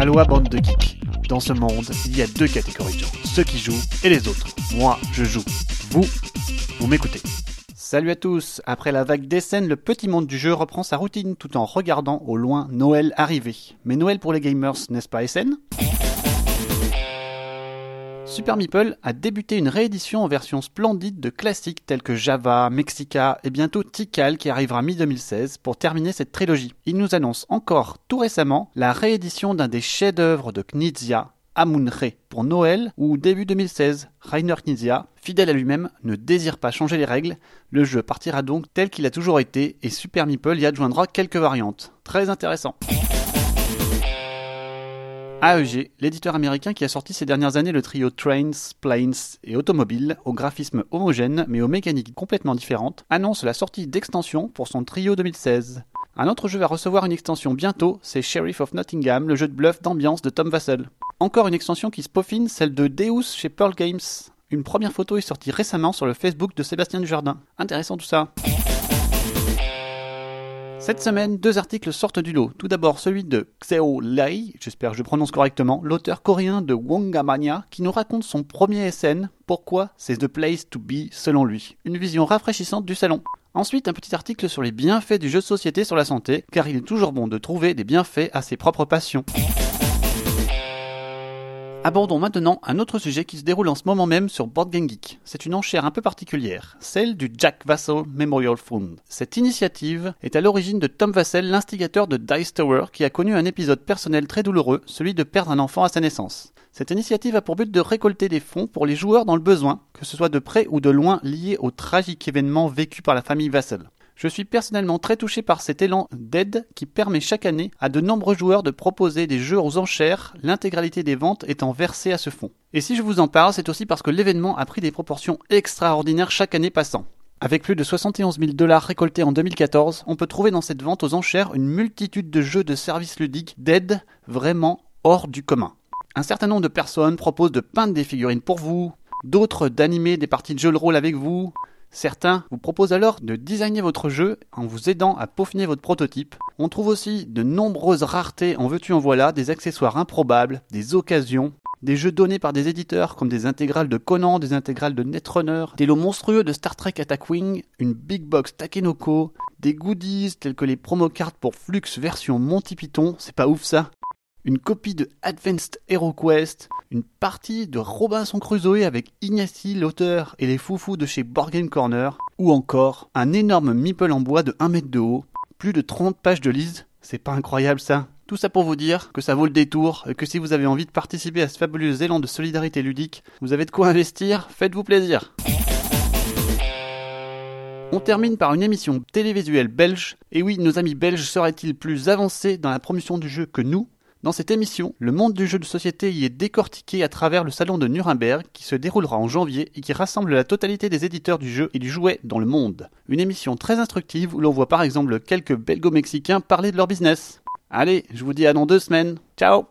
Aloha bande de geeks. Dans ce monde, il y a deux catégories de gens, ceux qui jouent et les autres. Moi, je joue. Vous, vous m'écoutez. Salut à tous Après la vague des le petit monde du jeu reprend sa routine tout en regardant au loin Noël arriver. Mais Noël pour les gamers, n'est-ce pas SN Super Meeple a débuté une réédition en version splendide de classiques tels que Java, Mexica et bientôt Tikal qui arrivera mi-2016 pour terminer cette trilogie. Il nous annonce encore tout récemment la réédition d'un des chefs-d'œuvre de Knizia, Amun-Re, pour Noël ou début 2016. Rainer Knizia, fidèle à lui-même, ne désire pas changer les règles. Le jeu partira donc tel qu'il a toujours été et Super Meeple y adjoindra quelques variantes. Très intéressant. AEG, l'éditeur américain qui a sorti ces dernières années le trio Trains, Planes et Automobiles, au graphisme homogène mais aux mécaniques complètement différentes, annonce la sortie d'extensions pour son trio 2016. Un autre jeu va recevoir une extension bientôt, c'est Sheriff of Nottingham, le jeu de bluff d'ambiance de Tom Vassell. Encore une extension qui se peaufine, celle de Deus chez Pearl Games. Une première photo est sortie récemment sur le Facebook de Sébastien Dujardin. Intéressant tout ça. Cette semaine, deux articles sortent du lot. Tout d'abord celui de Xeo Lai, j'espère que je prononce correctement, l'auteur coréen de Wongamania, qui nous raconte son premier SN, pourquoi c'est the place to be selon lui. Une vision rafraîchissante du salon. Ensuite, un petit article sur les bienfaits du jeu de société sur la santé, car il est toujours bon de trouver des bienfaits à ses propres passions. Abordons maintenant un autre sujet qui se déroule en ce moment même sur Board Game Geek. C'est une enchère un peu particulière, celle du Jack Vassell Memorial Fund. Cette initiative est à l'origine de Tom Vassell, l'instigateur de Dice Tower, qui a connu un épisode personnel très douloureux, celui de perdre un enfant à sa naissance. Cette initiative a pour but de récolter des fonds pour les joueurs dans le besoin, que ce soit de près ou de loin liés au tragique événement vécu par la famille Vassell. Je suis personnellement très touché par cet élan d'aide qui permet chaque année à de nombreux joueurs de proposer des jeux aux enchères, l'intégralité des ventes étant versée à ce fonds. Et si je vous en parle, c'est aussi parce que l'événement a pris des proportions extraordinaires chaque année passant. Avec plus de 71 000 dollars récoltés en 2014, on peut trouver dans cette vente aux enchères une multitude de jeux de services ludiques d'aide vraiment hors du commun. Un certain nombre de personnes proposent de peindre des figurines pour vous, d'autres d'animer des parties de jeux de rôle avec vous, Certains vous proposent alors de designer votre jeu en vous aidant à peaufiner votre prototype. On trouve aussi de nombreuses raretés en veux-tu en voilà, des accessoires improbables, des occasions, des jeux donnés par des éditeurs comme des intégrales de Conan, des intégrales de Netrunner, des lots monstrueux de Star Trek Attack Wing, une big box Takenoko, des goodies tels que les promo cards pour Flux version Monty Python, c'est pas ouf ça, une copie de Advanced Hero Quest, une partie de Robinson Crusoe avec Ignacy l'auteur et les foufous de chez Borgen Corner, ou encore un énorme meeple en bois de 1 mètre de haut, plus de 30 pages de lise, c'est pas incroyable ça? Tout ça pour vous dire que ça vaut le détour et que si vous avez envie de participer à ce fabuleux élan de solidarité ludique, vous avez de quoi investir, faites-vous plaisir. On termine par une émission télévisuelle belge. Et oui, nos amis belges seraient-ils plus avancés dans la promotion du jeu que nous? Dans cette émission, le monde du jeu de société y est décortiqué à travers le salon de Nuremberg qui se déroulera en janvier et qui rassemble la totalité des éditeurs du jeu et du jouet dans le monde. Une émission très instructive où l'on voit par exemple quelques belgo-mexicains parler de leur business. Allez, je vous dis à dans deux semaines. Ciao